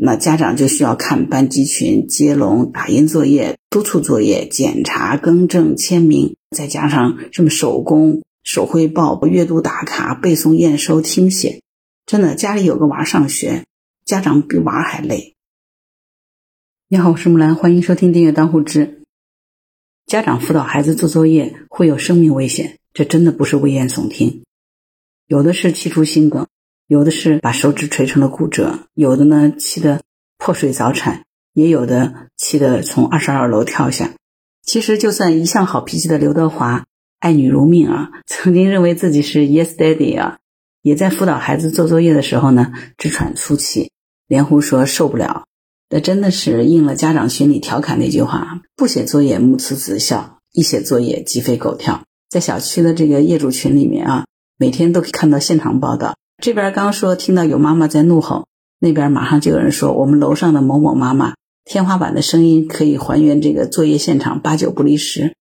那家长就需要看班级群、接龙、打印作业、督促作业、检查、更正、签名，再加上什么手工、手绘报、阅读打卡、背诵验收、听写，真的家里有个娃上学，家长比娃还累。你好，我是木兰，欢迎收听订阅当户知。家长辅导孩子做作业会有生命危险，这真的不是危言耸听，有的是气出心梗。有的是把手指锤成了骨折，有的呢气得破水早产，也有的气得从二十二楼跳下。其实，就算一向好脾气的刘德华，爱女如命啊，曾经认为自己是 Yes Daddy 啊，也在辅导孩子做作业的时候呢，直喘粗气，连呼说受不了。这真的是应了家长群里调侃那句话：不写作业母慈子孝，一写作业鸡飞狗跳。在小区的这个业主群里面啊，每天都可以看到现场报道。这边刚说听到有妈妈在怒吼，那边马上就有人说我们楼上的某某妈妈，天花板的声音可以还原这个作业现场八九不离十。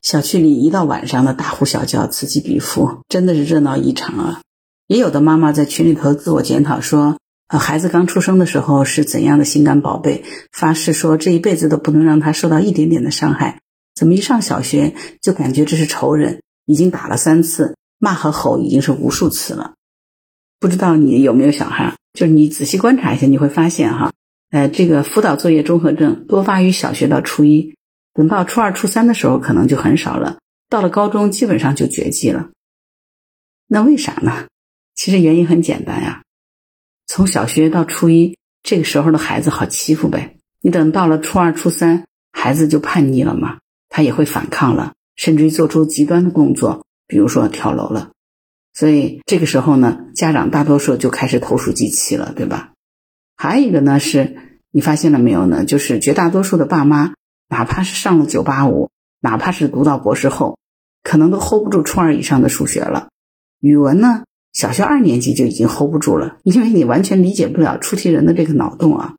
小区里一到晚上的大呼小叫此起彼伏，真的是热闹异常啊！也有的妈妈在群里头自我检讨说，呃，孩子刚出生的时候是怎样的心肝宝贝，发誓说这一辈子都不能让他受到一点点的伤害，怎么一上小学就感觉这是仇人，已经打了三次，骂和吼已经是无数次了。不知道你有没有小孩？就是你仔细观察一下，你会发现哈，呃，这个辅导作业综合症多发于小学到初一，等到初二、初三的时候可能就很少了，到了高中基本上就绝迹了。那为啥呢？其实原因很简单呀，从小学到初一这个时候的孩子好欺负呗，你等到了初二、初三，孩子就叛逆了嘛，他也会反抗了，甚至于做出极端的动作，比如说跳楼了。所以这个时候呢，家长大多数就开始投鼠忌器了，对吧？还有一个呢，是你发现了没有呢？就是绝大多数的爸妈，哪怕是上了九八五，哪怕是读到博士后，可能都 hold 不住初二以上的数学了。语文呢，小学二年级就已经 hold 不住了，因为你完全理解不了出题人的这个脑洞啊。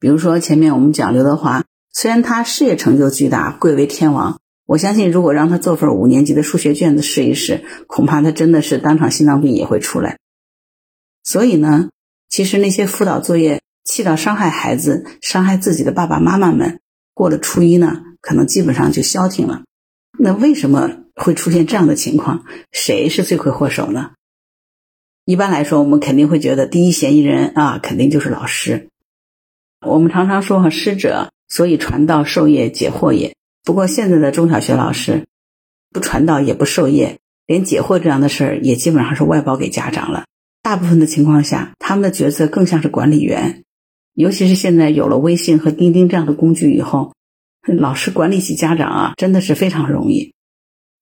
比如说前面我们讲刘德华，虽然他事业成就巨大，贵为天王。我相信，如果让他做份五年级的数学卷子试一试，恐怕他真的是当场心脏病也会出来。所以呢，其实那些辅导作业气到伤害孩子、伤害自己的爸爸妈妈们，过了初一呢，可能基本上就消停了。那为什么会出现这样的情况？谁是罪魁祸首呢？一般来说，我们肯定会觉得第一嫌疑人啊，肯定就是老师。我们常常说，师者，所以传道授业解惑也。不过现在的中小学老师不传道也不授业，连解惑这样的事儿也基本上是外包给家长了。大部分的情况下，他们的角色更像是管理员。尤其是现在有了微信和钉钉这样的工具以后，老师管理起家长啊，真的是非常容易。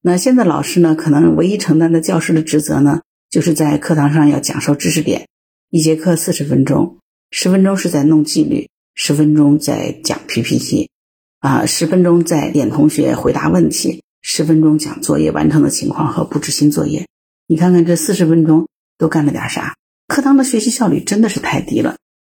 那现在老师呢，可能唯一承担的教师的职责呢，就是在课堂上要讲授知识点，一节课四十分钟，十分钟是在弄纪律，十分钟在讲 PPT。啊，十分钟在点同学回答问题，十分钟讲作业完成的情况和布置新作业。你看看这四十分钟都干了点啥？课堂的学习效率真的是太低了，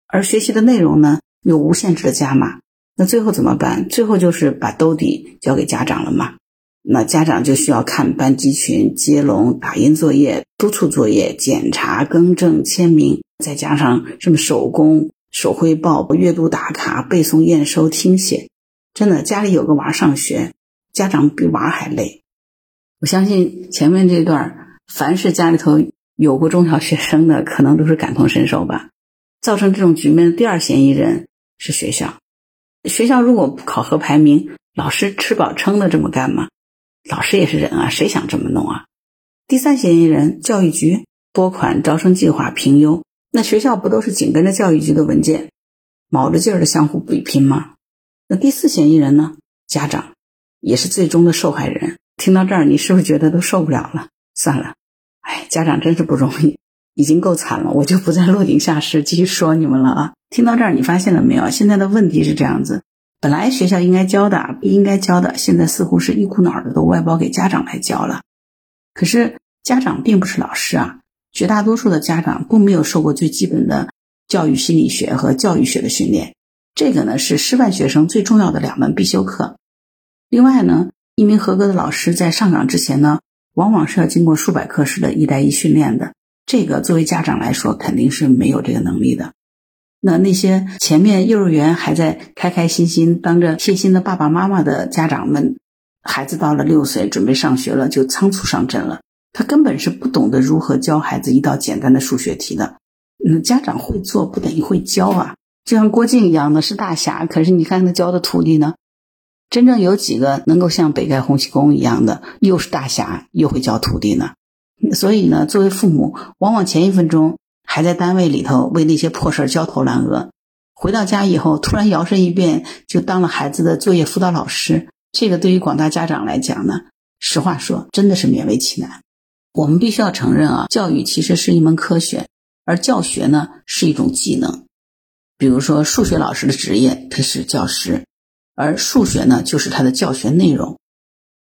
而学习的内容呢又无限制的加码。那最后怎么办？最后就是把兜底交给家长了嘛？那家长就需要看班级群、接龙、打印作业、督促作业、检查、更正、签名，再加上什么手工、手绘报、阅读打卡、背诵验收、听写。真的，家里有个娃上学，家长比娃还累。我相信前面这段，凡是家里头有过中小学生的，可能都是感同身受吧。造成这种局面的第二嫌疑人是学校。学校如果不考核排名，老师吃饱撑的这么干吗？老师也是人啊，谁想这么弄啊？第三嫌疑人教育局拨款招生计划评优，那学校不都是紧跟着教育局的文件，卯着劲儿的相互比拼吗？那第四嫌疑人呢？家长也是最终的受害人。听到这儿，你是不是觉得都受不了了？算了，哎，家长真是不容易，已经够惨了，我就不再落井下石继续说你们了啊！听到这儿，你发现了没有？现在的问题是这样子：本来学校应该教的、不应该教的，现在似乎是一股脑的都外包给家长来教了。可是家长并不是老师啊，绝大多数的家长都没有受过最基本的教育心理学和教育学的训练。这个呢是师范学生最重要的两门必修课。另外呢，一名合格的老师在上岗之前呢，往往是要经过数百课时的一带一训练的。这个作为家长来说，肯定是没有这个能力的。那那些前面幼儿园还在开开心心当着贴心的爸爸妈妈的家长们，孩子到了六岁准备上学了，就仓促上阵了。他根本是不懂得如何教孩子一道简单的数学题的。那家长会做不等于会教啊，就像郭靖一样的是大侠，可是你看他教的徒弟呢，真正有几个能够像北丐洪七公一样的，又是大侠又会教徒弟呢？所以呢，作为父母，往往前一分钟。还在单位里头为那些破事焦头烂额，回到家以后突然摇身一变就当了孩子的作业辅导老师，这个对于广大家长来讲呢，实话说真的是勉为其难。我们必须要承认啊，教育其实是一门科学，而教学呢是一种技能。比如说数学老师的职业他是教师，而数学呢就是他的教学内容。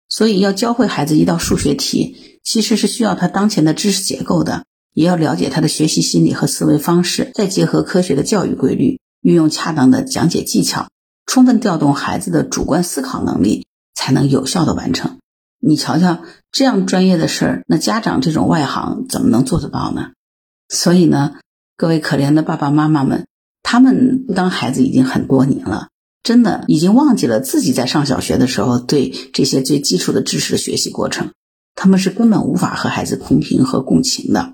所以要教会孩子一道数学题，其实是需要他当前的知识结构的。也要了解他的学习心理和思维方式，再结合科学的教育规律，运用恰当的讲解技巧，充分调动孩子的主观思考能力，才能有效的完成。你瞧瞧，这样专业的事儿，那家长这种外行怎么能做得到呢？所以呢，各位可怜的爸爸妈妈们，他们不当孩子已经很多年了，真的已经忘记了自己在上小学的时候对这些最基础的知识的学习过程，他们是根本无法和孩子同频和共情的。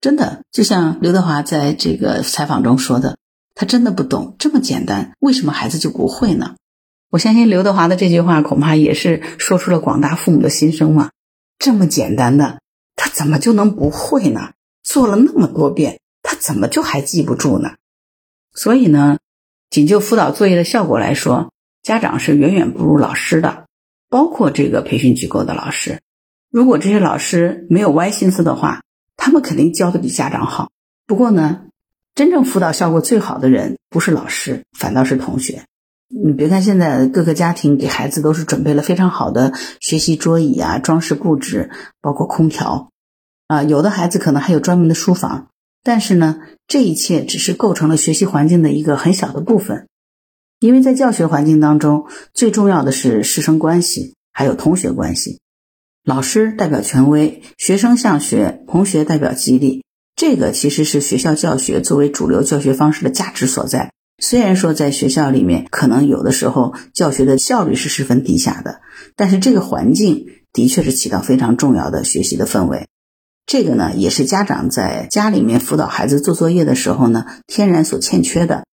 真的，就像刘德华在这个采访中说的，他真的不懂这么简单，为什么孩子就不会呢？我相信刘德华的这句话恐怕也是说出了广大父母的心声嘛。这么简单的，他怎么就能不会呢？做了那么多遍，他怎么就还记不住呢？所以呢，仅就辅导作业的效果来说，家长是远远不如老师的，包括这个培训机构的老师。如果这些老师没有歪心思的话，他们肯定教的比家长好，不过呢，真正辅导效果最好的人不是老师，反倒是同学。你别看现在各个家庭给孩子都是准备了非常好的学习桌椅啊、装饰布置，包括空调啊，有的孩子可能还有专门的书房，但是呢，这一切只是构成了学习环境的一个很小的部分，因为在教学环境当中，最重要的是师生关系，还有同学关系。老师代表权威，学生向学，同学代表激励。这个其实是学校教学作为主流教学方式的价值所在。虽然说在学校里面，可能有的时候教学的效率是十分低下的，但是这个环境的确是起到非常重要的学习的氛围。这个呢，也是家长在家里面辅导孩子做作业的时候呢，天然所欠缺的。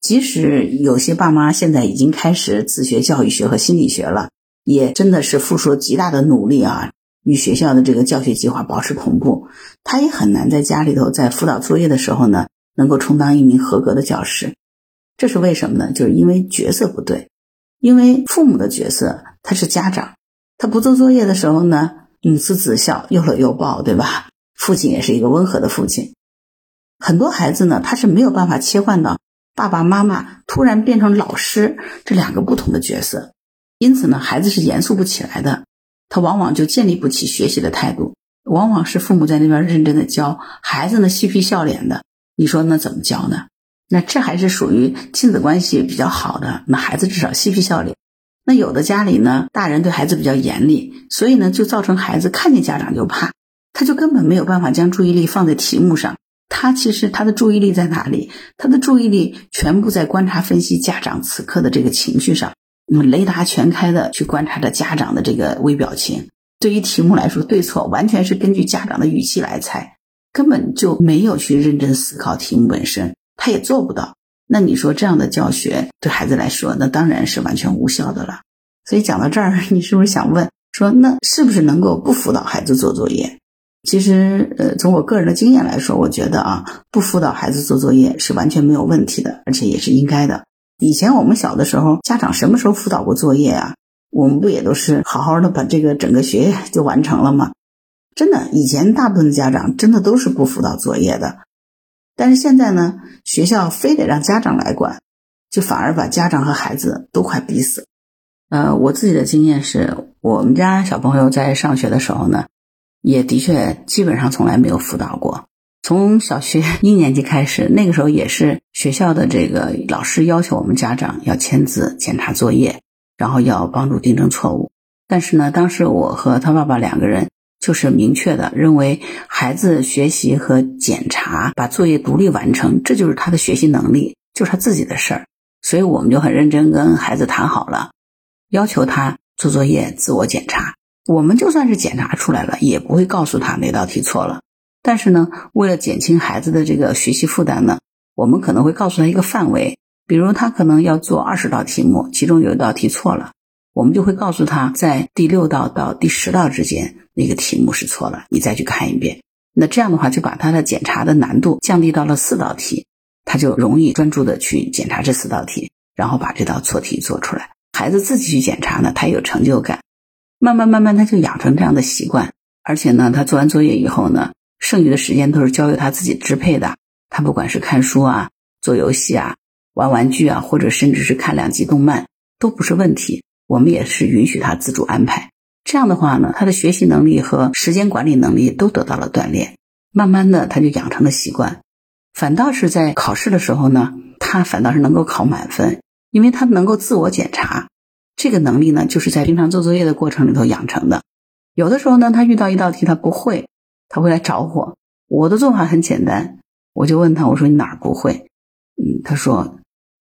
即使有些爸妈现在已经开始自学教育学和心理学了。也真的是付出了极大的努力啊，与学校的这个教学计划保持同步。他也很难在家里头在辅导作业的时候呢，能够充当一名合格的教师。这是为什么呢？就是因为角色不对，因为父母的角色他是家长，他不做作业的时候呢，母慈子孝，又搂又抱，对吧？父亲也是一个温和的父亲。很多孩子呢，他是没有办法切换到爸爸妈妈突然变成老师这两个不同的角色。因此呢，孩子是严肃不起来的，他往往就建立不起学习的态度。往往是父母在那边认真的教，孩子呢嬉皮笑脸的。你说那怎么教呢？那这还是属于亲子关系比较好的，那孩子至少嬉皮笑脸。那有的家里呢，大人对孩子比较严厉，所以呢，就造成孩子看见家长就怕，他就根本没有办法将注意力放在题目上。他其实他的注意力在哪里？他的注意力全部在观察分析家长此刻的这个情绪上。那么雷达全开的去观察着家长的这个微表情，对于题目来说，对错完全是根据家长的语气来猜，根本就没有去认真思考题目本身，他也做不到。那你说这样的教学对孩子来说，那当然是完全无效的了。所以讲到这儿，你是不是想问说，那是不是能够不辅导孩子做作业？其实，呃，从我个人的经验来说，我觉得啊，不辅导孩子做作业是完全没有问题的，而且也是应该的。以前我们小的时候，家长什么时候辅导过作业啊？我们不也都是好好的把这个整个学业就完成了吗？真的，以前大部分的家长真的都是不辅导作业的。但是现在呢，学校非得让家长来管，就反而把家长和孩子都快逼死。呃，我自己的经验是，我们家小朋友在上学的时候呢，也的确基本上从来没有辅导过。从小学 一年级开始，那个时候也是学校的这个老师要求我们家长要签字检查作业，然后要帮助订正错误。但是呢，当时我和他爸爸两个人就是明确的认为孩子学习和检查，把作业独立完成，这就是他的学习能力，就是他自己的事儿。所以我们就很认真跟孩子谈好了，要求他做作业、自我检查。我们就算是检查出来了，也不会告诉他哪道题错了。但是呢，为了减轻孩子的这个学习负担呢，我们可能会告诉他一个范围，比如他可能要做二十道题目，其中有一道题错了，我们就会告诉他在第六道到第十道之间那个题目是错了，你再去看一遍。那这样的话，就把他的检查的难度降低到了四道题，他就容易专注的去检查这四道题，然后把这道错题做出来。孩子自己去检查呢，他有成就感。慢慢慢慢，他就养成这样的习惯，而且呢，他做完作业以后呢，剩余的时间都是交由他自己支配的。他不管是看书啊、做游戏啊、玩玩具啊，或者甚至是看两集动漫，都不是问题。我们也是允许他自主安排。这样的话呢，他的学习能力和时间管理能力都得到了锻炼。慢慢的，他就养成了习惯。反倒是在考试的时候呢，他反倒是能够考满分，因为他能够自我检查。这个能力呢，就是在平常做作业的过程里头养成的。有的时候呢，他遇到一道题他不会，他会来找我。我的做法很简单，我就问他，我说你哪儿不会？嗯，他说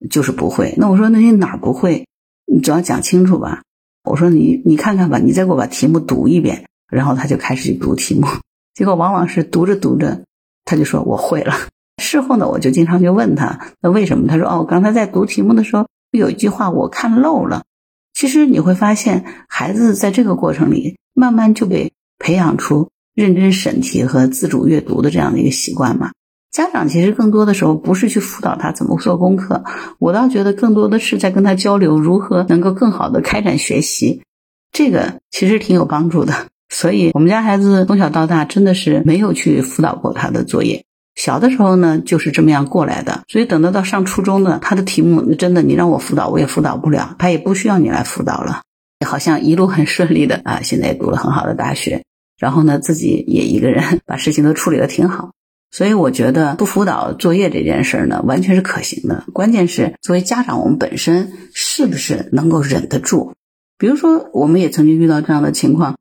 就是不会。那我说那你哪儿不会？你总要讲清楚吧。我说你你看看吧，你再给我把题目读一遍。然后他就开始去读题目，结果往往是读着读着，他就说我会了。事后呢，我就经常就问他，那为什么？他说哦，我刚才在读题目的时候有一句话我看漏了。其实你会发现，孩子在这个过程里，慢慢就被培养出认真审题和自主阅读的这样的一个习惯嘛。家长其实更多的时候不是去辅导他怎么做功课，我倒觉得更多的是在跟他交流如何能够更好的开展学习，这个其实挺有帮助的。所以，我们家孩子从小到大真的是没有去辅导过他的作业。小的时候呢，就是这么样过来的，所以等到到上初中呢，他的题目真的你让我辅导，我也辅导不了，他也不需要你来辅导了，好像一路很顺利的啊，现在也读了很好的大学，然后呢，自己也一个人把事情都处理的挺好，所以我觉得不辅导作业这件事儿呢，完全是可行的，关键是作为家长，我们本身是不是能够忍得住？比如说，我们也曾经遇到这样的情况。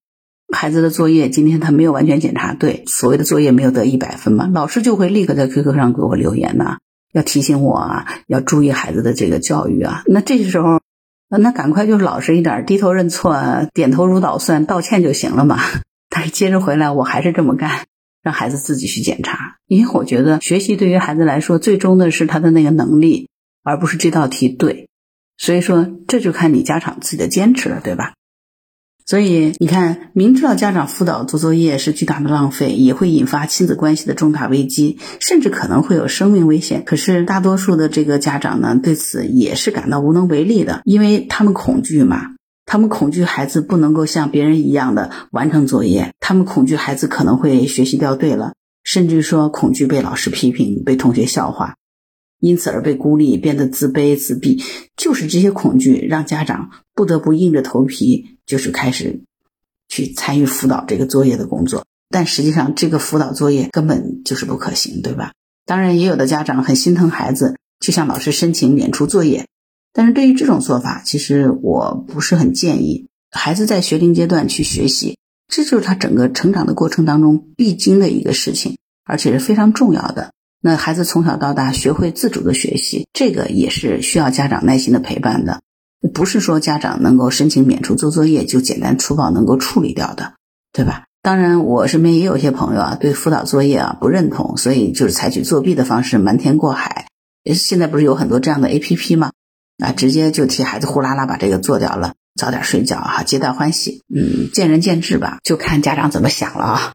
孩子的作业今天他没有完全检查对，所谓的作业没有得一百分嘛，老师就会立刻在 QQ 上给我留言呐，要提醒我啊，要注意孩子的这个教育啊。那这时候，那赶快就老实一点，低头认错，点头如捣蒜，道歉就行了嘛。但是接着回来，我还是这么干，让孩子自己去检查，因为我觉得学习对于孩子来说，最终的是他的那个能力，而不是这道题对。所以说，这就看你家长自己的坚持了，对吧？所以你看，明知道家长辅导做作业是巨大的浪费，也会引发亲子关系的重大危机，甚至可能会有生命危险。可是大多数的这个家长呢，对此也是感到无能为力的，因为他们恐惧嘛，他们恐惧孩子不能够像别人一样的完成作业，他们恐惧孩子可能会学习掉队了，甚至说恐惧被老师批评、被同学笑话。因此而被孤立，变得自卑自闭，就是这些恐惧让家长不得不硬着头皮，就是开始去参与辅导这个作业的工作。但实际上，这个辅导作业根本就是不可行，对吧？当然，也有的家长很心疼孩子，去向老师申请免除作业。但是对于这种做法，其实我不是很建议。孩子在学龄阶段去学习，这就是他整个成长的过程当中必经的一个事情，而且是非常重要的。那孩子从小到大学会自主的学习，这个也是需要家长耐心的陪伴的，不是说家长能够申请免除做作业就简单粗暴能够处理掉的，对吧？当然，我身边也有些朋友啊，对辅导作业啊不认同，所以就是采取作弊的方式瞒天过海。现在不是有很多这样的 A P P 吗？啊，直接就替孩子呼啦啦把这个做掉了，早点睡觉哈，皆大欢喜。嗯，见仁见智吧，就看家长怎么想了啊。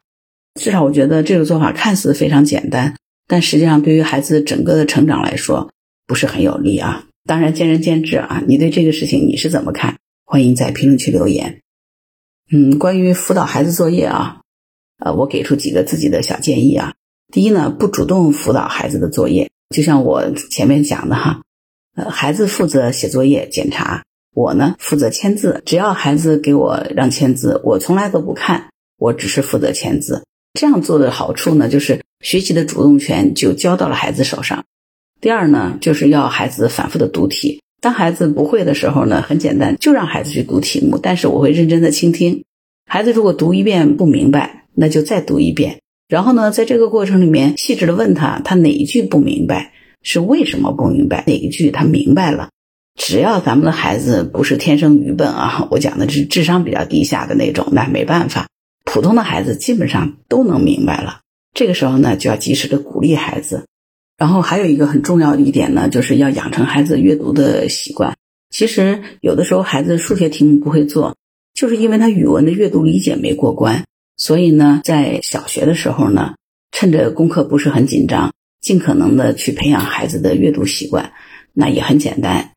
至少我觉得这个做法看似非常简单。但实际上，对于孩子整个的成长来说，不是很有利啊。当然，见仁见智啊。你对这个事情你是怎么看？欢迎在评论区留言。嗯，关于辅导孩子作业啊，呃，我给出几个自己的小建议啊。第一呢，不主动辅导孩子的作业，就像我前面讲的哈，呃，孩子负责写作业、检查，我呢负责签字。只要孩子给我让签字，我从来都不看，我只是负责签字。这样做的好处呢，就是学习的主动权就交到了孩子手上。第二呢，就是要孩子反复的读题。当孩子不会的时候呢，很简单，就让孩子去读题目。但是我会认真的倾听，孩子如果读一遍不明白，那就再读一遍。然后呢，在这个过程里面，细致的问他，他哪一句不明白，是为什么不明白？哪一句他明白了？只要咱们的孩子不是天生愚笨啊，我讲的是智商比较低下的那种，那没办法。普通的孩子基本上都能明白了。这个时候呢，就要及时的鼓励孩子。然后还有一个很重要的一点呢，就是要养成孩子阅读的习惯。其实有的时候孩子数学题目不会做，就是因为他语文的阅读理解没过关。所以呢，在小学的时候呢，趁着功课不是很紧张，尽可能的去培养孩子的阅读习惯。那也很简单，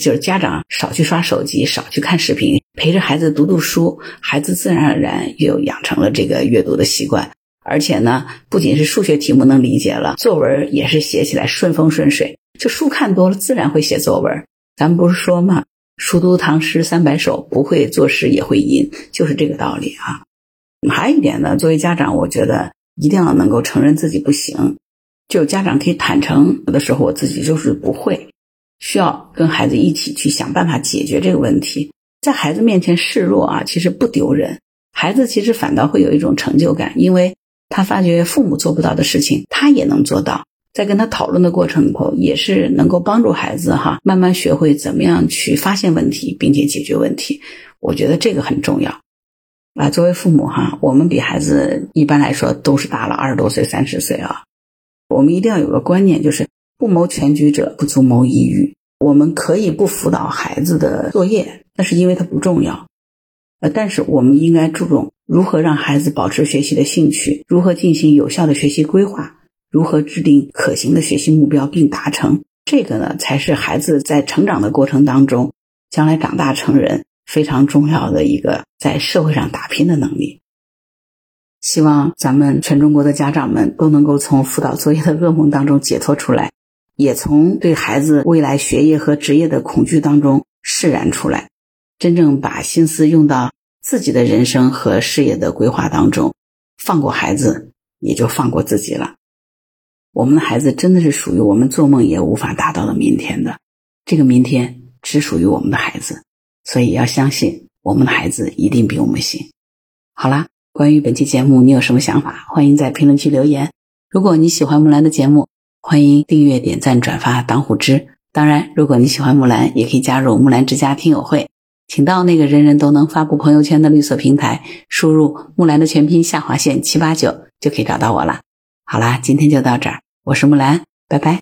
就是家长少去刷手机，少去看视频，陪着孩子读读书，孩子自然而然又养成了这个阅读的习惯。而且呢，不仅是数学题目能理解了，作文也是写起来顺风顺水。就书看多了，自然会写作文。咱们不是说吗？熟读唐诗三百首，不会作诗也会吟，就是这个道理啊。还有一点呢，作为家长，我觉得一定要能够承认自己不行。就家长可以坦诚，有的时候我自己就是不会，需要跟孩子一起去想办法解决这个问题。在孩子面前示弱啊，其实不丢人，孩子其实反倒会有一种成就感，因为。他发觉父母做不到的事情，他也能做到。在跟他讨论的过程里头，也是能够帮助孩子哈，慢慢学会怎么样去发现问题，并且解决问题。我觉得这个很重要。啊，作为父母哈，我们比孩子一般来说都是大了二十多岁、三十岁啊。我们一定要有个观念，就是不谋全局者不足谋一域。我们可以不辅导孩子的作业，那是因为他不重要。呃，但是我们应该注重如何让孩子保持学习的兴趣，如何进行有效的学习规划，如何制定可行的学习目标并达成。这个呢，才是孩子在成长的过程当中，将来长大成人非常重要的一个在社会上打拼的能力。希望咱们全中国的家长们都能够从辅导作业的噩梦当中解脱出来，也从对孩子未来学业和职业的恐惧当中释然出来。真正把心思用到自己的人生和事业的规划当中，放过孩子，也就放过自己了。我们的孩子真的是属于我们做梦也无法达到的明天的，这个明天只属于我们的孩子，所以要相信我们的孩子一定比我们行。好啦，关于本期节目，你有什么想法？欢迎在评论区留言。如果你喜欢木兰的节目，欢迎订阅、点赞、转发、当虎之。当然，如果你喜欢木兰，也可以加入木兰之家听友会。请到那个人人都能发布朋友圈的绿色平台，输入“木兰”的全拼下划线七八九，就可以找到我了。好啦，今天就到这儿，我是木兰，拜拜。